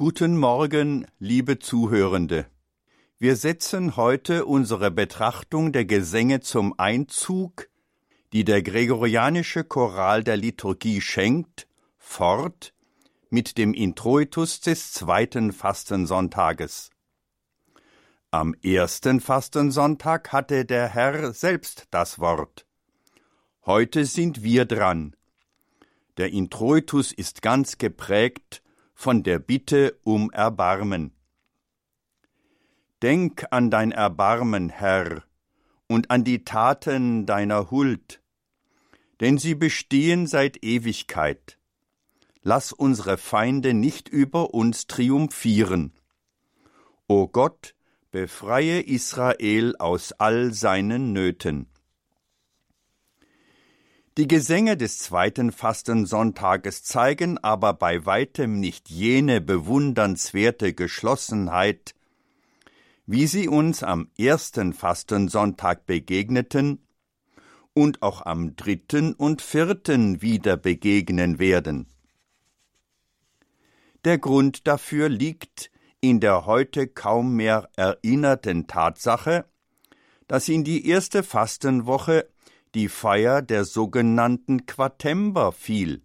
Guten Morgen, liebe Zuhörende. Wir setzen heute unsere Betrachtung der Gesänge zum Einzug, die der gregorianische Choral der Liturgie schenkt, fort mit dem Introitus des zweiten Fastensonntages. Am ersten Fastensonntag hatte der Herr selbst das Wort. Heute sind wir dran. Der Introitus ist ganz geprägt von der Bitte um Erbarmen. Denk an dein Erbarmen, Herr, und an die Taten deiner Huld, denn sie bestehen seit Ewigkeit. Lass unsere Feinde nicht über uns triumphieren. O Gott, befreie Israel aus all seinen Nöten. Die Gesänge des zweiten Fastensonntages zeigen aber bei weitem nicht jene bewundernswerte Geschlossenheit, wie sie uns am ersten Fastensonntag begegneten und auch am dritten und vierten wieder begegnen werden. Der Grund dafür liegt in der heute kaum mehr erinnerten Tatsache, dass in die erste Fastenwoche die Feier der sogenannten Quatember fiel.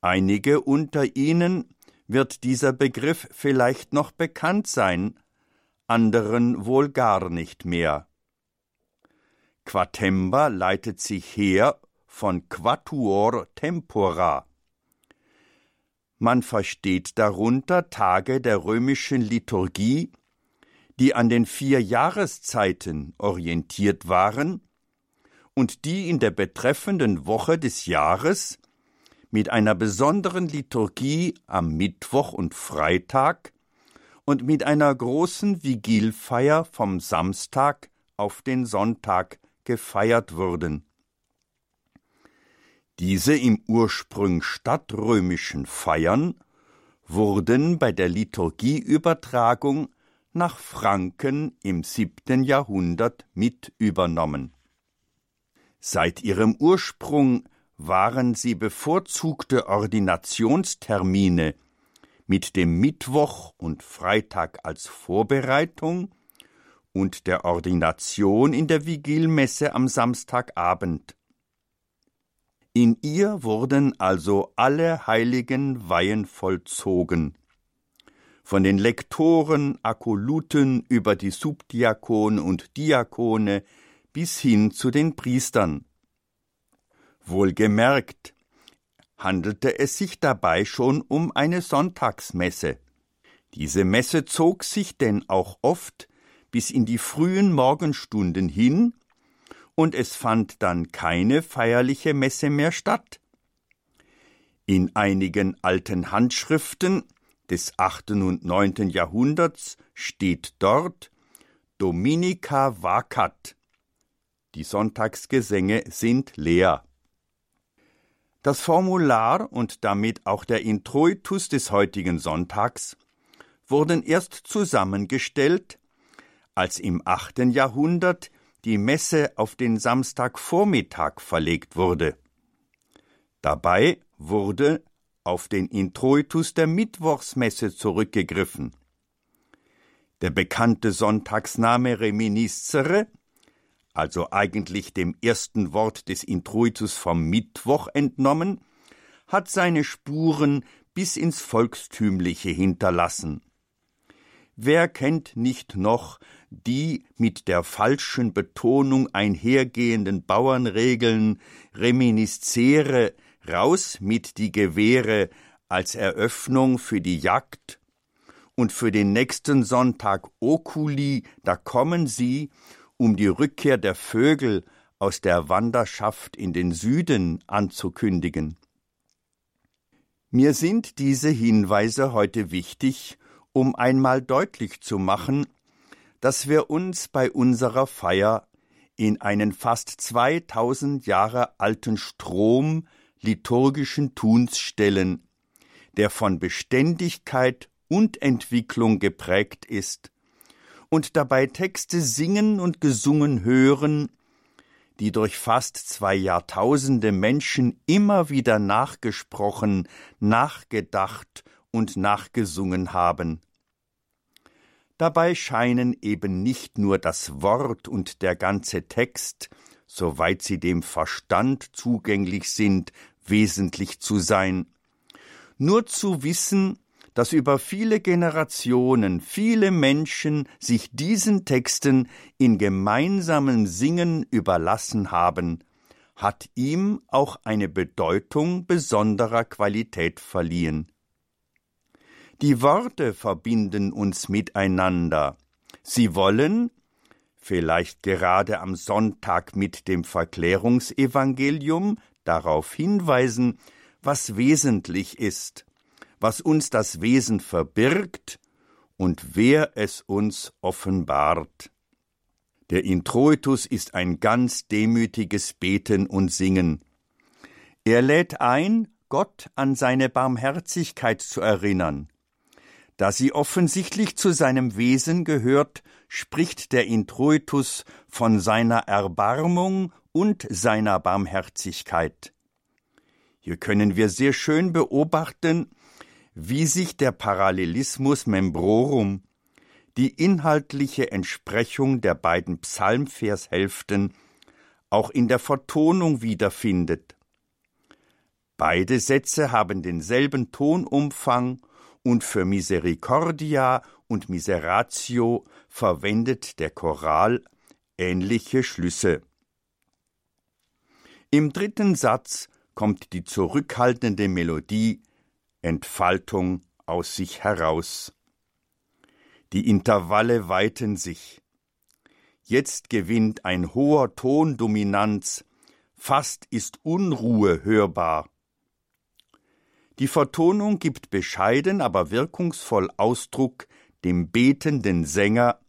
Einige unter Ihnen wird dieser Begriff vielleicht noch bekannt sein, anderen wohl gar nicht mehr. Quatember leitet sich her von Quatuor tempora. Man versteht darunter Tage der römischen Liturgie, die an den vier Jahreszeiten orientiert waren und die in der betreffenden Woche des Jahres mit einer besonderen Liturgie am Mittwoch und Freitag und mit einer großen Vigilfeier vom Samstag auf den Sonntag gefeiert wurden. Diese im Ursprung stadtrömischen Feiern wurden bei der Liturgieübertragung nach Franken im siebten Jahrhundert mit übernommen. Seit ihrem Ursprung waren sie bevorzugte Ordinationstermine mit dem Mittwoch und Freitag als Vorbereitung und der Ordination in der Vigilmesse am Samstagabend. In ihr wurden also alle heiligen Weihen vollzogen. Von den Lektoren, Akoluten über die Subdiakone und Diakone bis hin zu den Priestern. Wohlgemerkt handelte es sich dabei schon um eine Sonntagsmesse. Diese Messe zog sich denn auch oft bis in die frühen Morgenstunden hin, und es fand dann keine feierliche Messe mehr statt. In einigen alten Handschriften des achten und neunten Jahrhunderts steht dort Dominica vacat, die Sonntagsgesänge sind leer. Das Formular und damit auch der Introitus des heutigen Sonntags wurden erst zusammengestellt, als im achten Jahrhundert die Messe auf den Samstagvormittag verlegt wurde. Dabei wurde auf den Introitus der Mittwochsmesse zurückgegriffen. Der bekannte Sonntagsname Reminiscere also eigentlich dem ersten Wort des Introitus vom Mittwoch entnommen, hat seine Spuren bis ins Volkstümliche hinterlassen. Wer kennt nicht noch die mit der falschen Betonung einhergehenden Bauernregeln Reminiscere raus mit die Gewehre als Eröffnung für die Jagd und für den nächsten Sonntag Oculi, da kommen sie um die Rückkehr der Vögel aus der Wanderschaft in den Süden anzukündigen. Mir sind diese Hinweise heute wichtig, um einmal deutlich zu machen, dass wir uns bei unserer Feier in einen fast 2000 Jahre alten Strom liturgischen Tuns stellen, der von Beständigkeit und Entwicklung geprägt ist und dabei Texte singen und gesungen hören, die durch fast zwei Jahrtausende Menschen immer wieder nachgesprochen, nachgedacht und nachgesungen haben. Dabei scheinen eben nicht nur das Wort und der ganze Text, soweit sie dem Verstand zugänglich sind, wesentlich zu sein. Nur zu wissen, dass über viele Generationen viele Menschen sich diesen Texten in gemeinsamem Singen überlassen haben, hat ihm auch eine Bedeutung besonderer Qualität verliehen. Die Worte verbinden uns miteinander. Sie wollen, vielleicht gerade am Sonntag mit dem Verklärungsevangelium, darauf hinweisen, was wesentlich ist, was uns das Wesen verbirgt und wer es uns offenbart. Der Introitus ist ein ganz demütiges Beten und Singen. Er lädt ein, Gott an seine Barmherzigkeit zu erinnern. Da sie offensichtlich zu seinem Wesen gehört, spricht der Introitus von seiner Erbarmung und seiner Barmherzigkeit. Hier können wir sehr schön beobachten, wie sich der Parallelismus membrorum, die inhaltliche Entsprechung der beiden Psalmvershälften, auch in der Vertonung wiederfindet. Beide Sätze haben denselben Tonumfang und für Misericordia und Miseratio verwendet der Choral ähnliche Schlüsse. Im dritten Satz kommt die zurückhaltende Melodie Entfaltung aus sich heraus. Die Intervalle weiten sich. Jetzt gewinnt ein hoher Ton Dominanz, fast ist Unruhe hörbar. Die Vertonung gibt bescheiden, aber wirkungsvoll Ausdruck dem betenden Sänger,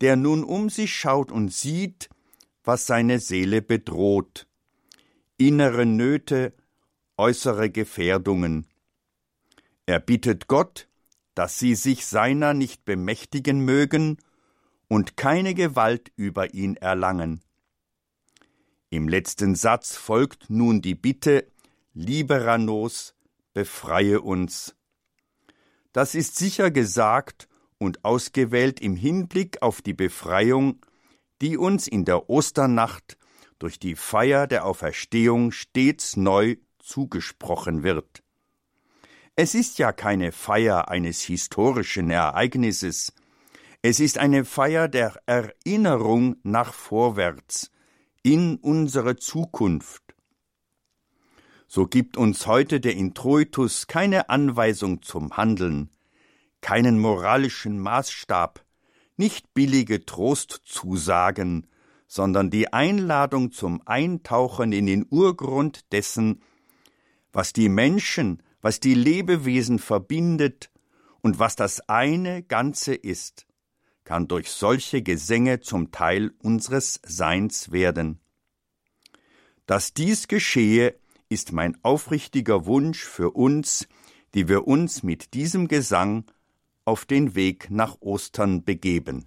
der nun um sich schaut und sieht, was seine Seele bedroht. Innere Nöte, äußere Gefährdungen. Er bittet Gott, dass sie sich seiner nicht bemächtigen mögen und keine Gewalt über ihn erlangen. Im letzten Satz folgt nun die Bitte, Liberanos, befreie uns. Das ist sicher gesagt und ausgewählt im Hinblick auf die Befreiung, die uns in der Osternacht durch die Feier der Auferstehung stets neu zugesprochen wird. Es ist ja keine Feier eines historischen Ereignisses, es ist eine Feier der Erinnerung nach vorwärts, in unsere Zukunft. So gibt uns heute der Introitus keine Anweisung zum Handeln, keinen moralischen Maßstab, nicht billige Trostzusagen, sondern die Einladung zum Eintauchen in den Urgrund dessen, was die Menschen, was die Lebewesen verbindet und was das eine Ganze ist, kann durch solche Gesänge zum Teil unseres Seins werden. Dass dies geschehe, ist mein aufrichtiger Wunsch für uns, die wir uns mit diesem Gesang auf den Weg nach Ostern begeben.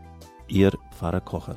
Ihr Pfarrer Kocher.